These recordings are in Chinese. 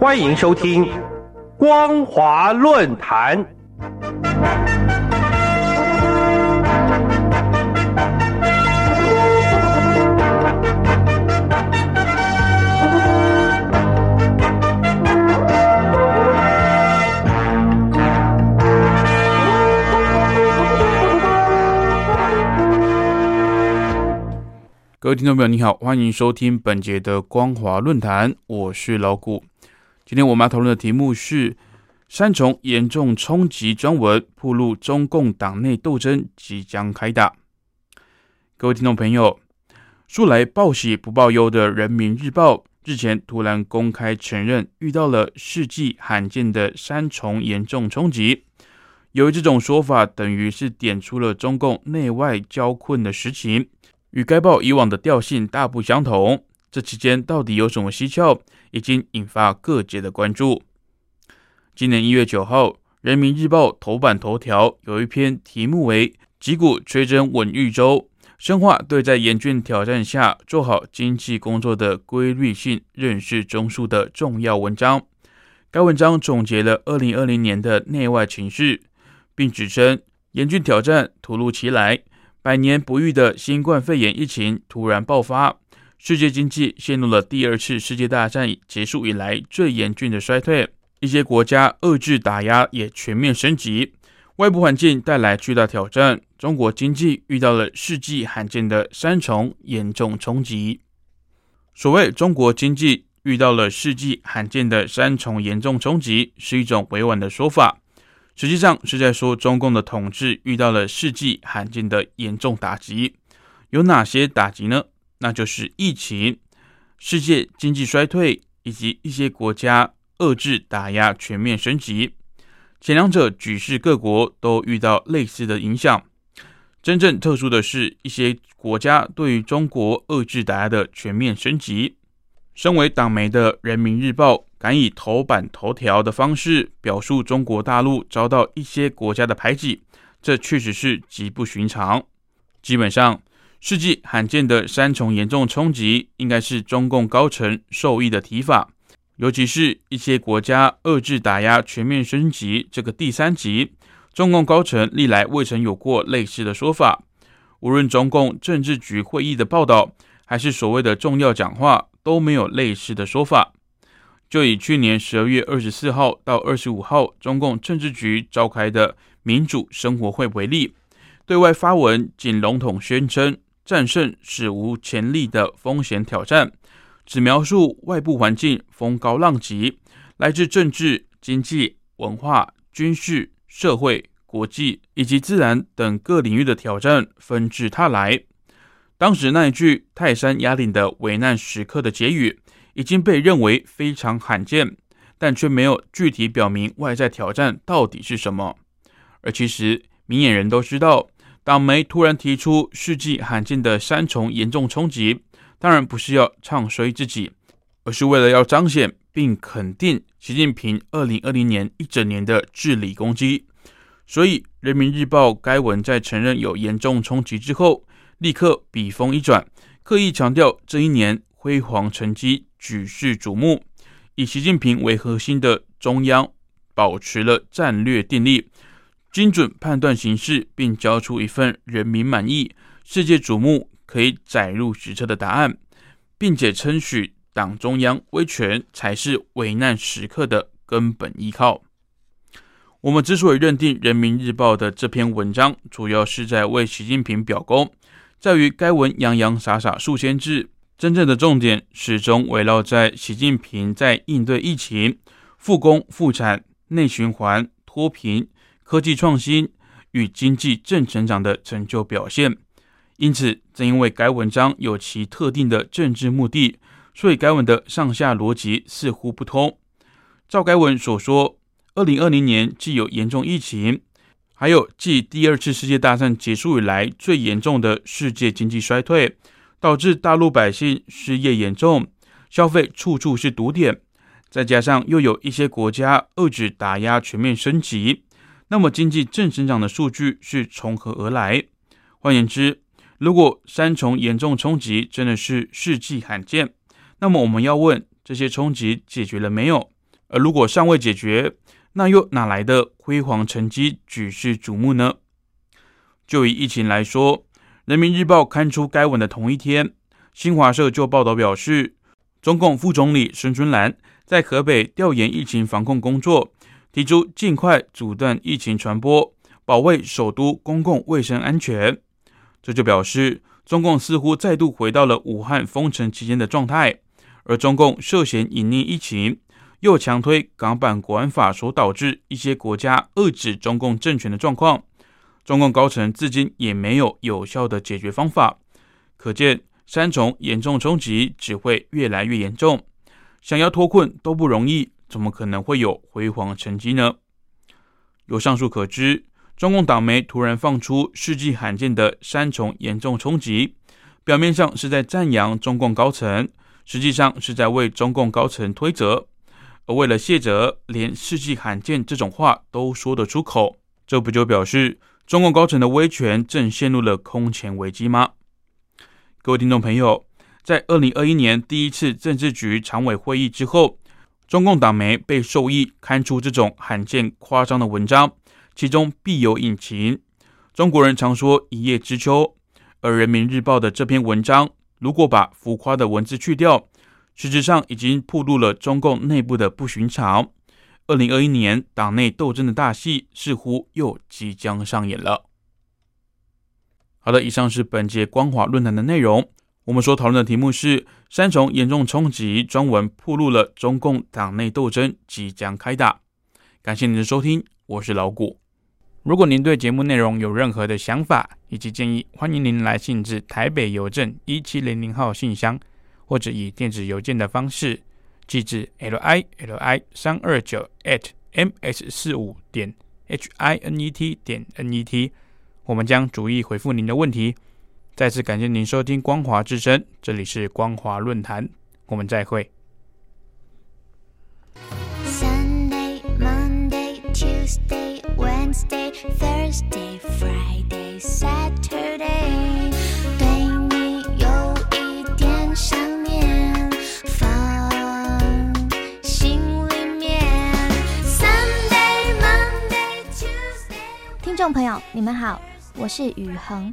欢迎收听《光华论坛》。各位听众朋友，你好，欢迎收听本节的光华论坛，我是老谷。今天我们要讨论的题目是三重严重冲击专文，铺路中共党内斗争即将开打。各位听众朋友，素来报喜不报忧的人民日报日前突然公开承认，遇到了世纪罕见的三重严重冲击。由于这种说法，等于是点出了中共内外交困的实情。与该报以往的调性大不相同，这期间到底有什么蹊跷，已经引发各界的关注。今年一月九号，《人民日报》头版头条有一篇题目为“击鼓吹真稳豫州，深化对在严峻挑战下做好经济工作的规律性认识中枢”的重要文章。该文章总结了二零二零年的内外情势，并指称严峻挑战突如其来。百年不遇的新冠肺炎疫情突然爆发，世界经济陷入了第二次世界大战结束以来最严峻的衰退。一些国家遏制打压也全面升级，外部环境带来巨大挑战。中国经济遇到了世纪罕见的三重严重冲击。所谓中国经济遇到了世纪罕见的三重严重冲击，是一种委婉的说法。实际上是在说中共的统治遇到了世纪罕见的严重打击，有哪些打击呢？那就是疫情、世界经济衰退以及一些国家遏制打压全面升级。前两者举世各国都遇到类似的影响。真正特殊的是一些国家对于中国遏制打压的全面升级。身为党媒的《人民日报》。敢以头版头条的方式表述中国大陆遭到一些国家的排挤，这确实是极不寻常。基本上，世纪罕见的三重严重冲击，应该是中共高层受益的提法。尤其是一些国家遏制打压全面升级这个第三级，中共高层历来未曾有过类似的说法。无论中共政治局会议的报道，还是所谓的重要讲话，都没有类似的说法。就以去年十二月二十四号到二十五号，中共政治局召开的民主生活会为例，对外发文仅笼统宣称战胜史无前例的风险挑战，只描述外部环境风高浪急，来自政治、经济、文化、军事、社会、国际以及自然等各领域的挑战纷至沓来。当时那一句泰山压顶的危难时刻的结语。已经被认为非常罕见，但却没有具体表明外在挑战到底是什么。而其实明眼人都知道，党媒突然提出世纪罕见的三重严重冲击，当然不是要唱衰自己，而是为了要彰显并肯定习近平二零二零年一整年的治理功绩。所以，《人民日报》该文在承认有严重冲击之后，立刻笔锋一转，刻意强调这一年辉煌成绩。举世瞩目，以习近平为核心的中央保持了战略定力，精准判断形势，并交出一份人民满意、世界瞩目、可以载入史册的答案，并且称许党中央威权才是危难时刻的根本依靠。我们之所以认定《人民日报》的这篇文章主要是在为习近平表功，在于该文洋洋洒洒数千字。真正的重点始终围绕在习近平在应对疫情、复工复产、内循环、脱贫、科技创新与经济正成长的成就表现。因此，正因为该文章有其特定的政治目的，所以该文的上下逻辑似乎不通。照该文所说，二零二零年既有严重疫情，还有继第二次世界大战结束以来最严重的世界经济衰退。导致大陆百姓失业严重，消费处处是堵点，再加上又有一些国家遏制打压全面升级，那么经济正增长的数据是从何而来？换言之，如果三重严重冲击真的是世纪罕见，那么我们要问：这些冲击解决了没有？而如果尚未解决，那又哪来的辉煌成绩举世瞩目呢？就以疫情来说，《人民日报》刊出该文的同一天，新华社就报道表示，中共副总理孙春兰在河北调研疫情防控工作，提出尽快阻断疫情传播，保卫首都公共卫生安全。这就表示，中共似乎再度回到了武汉封城期间的状态，而中共涉嫌隐匿疫情。又强推港版国安法所导致一些国家遏制中共政权的状况，中共高层至今也没有有效的解决方法，可见三重严重冲击只会越来越严重，想要脱困都不容易，怎么可能会有辉煌成绩呢？由上述可知，中共党媒突然放出世纪罕见的三重严重冲击，表面上是在赞扬中共高层，实际上是在为中共高层推责。而为了谢责，连世纪罕见这种话都说得出口，这不就表示中共高层的威权正陷入了空前危机吗？各位听众朋友，在二零二一年第一次政治局常委会议之后，中共党媒被授意刊出这种罕见夸张的文章，其中必有隐情。中国人常说一叶知秋，而人民日报的这篇文章，如果把浮夸的文字去掉。实质上已经暴露了中共内部的不寻常。二零二一年党内斗争的大戏似乎又即将上演了。好的，以上是本节光华论坛的内容。我们所讨论的题目是三重严重冲击，专文暴露了中共党内斗争即将开打。感谢您的收听，我是老谷。如果您对节目内容有任何的想法以及建议，欢迎您来信至台北邮政一七零零号信箱。或者以电子邮件的方式寄至 l i l i 三二九 at m s 四五点 h i n e t 点 n e t，我们将逐一回复您的问题。再次感谢您收听光华之声，这里是光华论坛，我们再会。Sunday, Monday, Tuesday, Wednesday, Thursday, Friday, Saturday. 对你有一点想念，放心里面。Sunday, Monday, Tuesday 听众朋友，你们好，我是宇恒。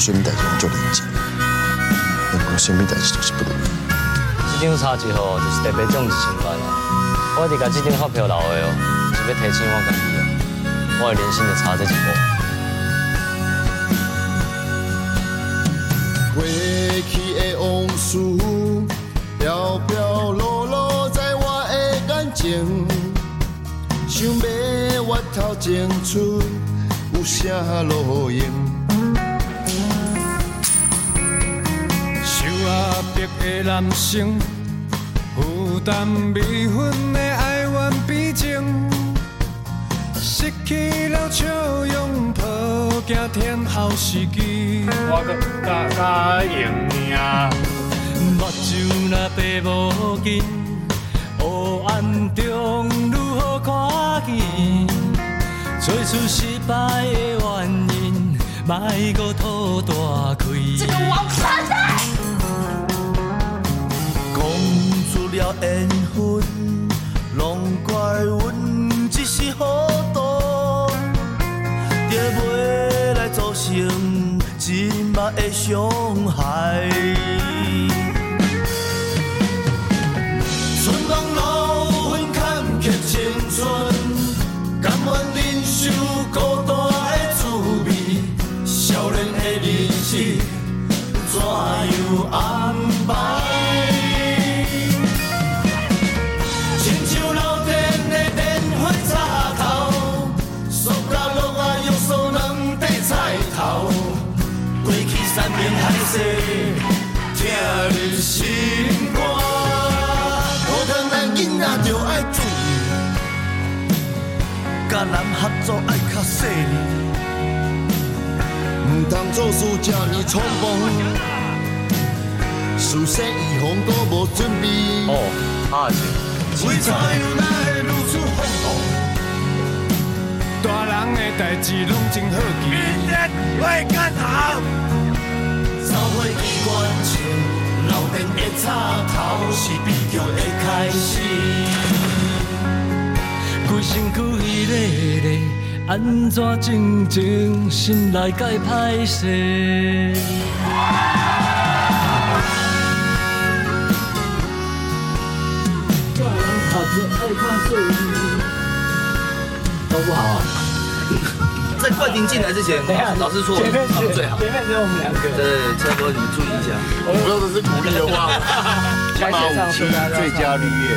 什么代志就认真，因为什么代志就是不容易。这张差一号就是特别奖一千万啊！我得甲这张发票留的哦，是要提醒我家己啊！我的人生就差这一步。过去的往事飘飘落落在我的眼前，想要回头前出有啥路用？压迫的男性，负担未婚的爱怨悲情，失去了笑容，抱惊天后时机。我搁加加赢呀！目睭若白无紧，黑暗中如何看见？做出失败的原因，莫搁吐大开。缘分，拢怪阮一时糊涂，才袂来造成一脉的伤害。势，听你心肝。好通咱囡仔着爱注意，甲人合作爱较细腻，毋通做事这呢匆忙。事先预防都无准备，哦，阿是。为怎样哪代志拢真好记。明日会更好。走过机关前，老店的插头是悲剧的开始。规身躯累累，安怎静静心内该歹势？都不好啊。在冠廷进来之前，老师说我们最好。前面只有我们两个。对，车哥你们注意一下。我们说的是鼓励的话。金马武器最佳绿叶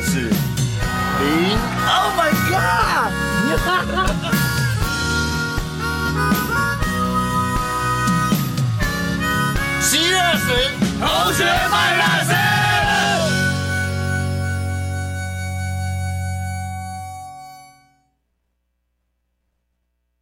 是 零。Oh my god！十一月十，同学麦拉森。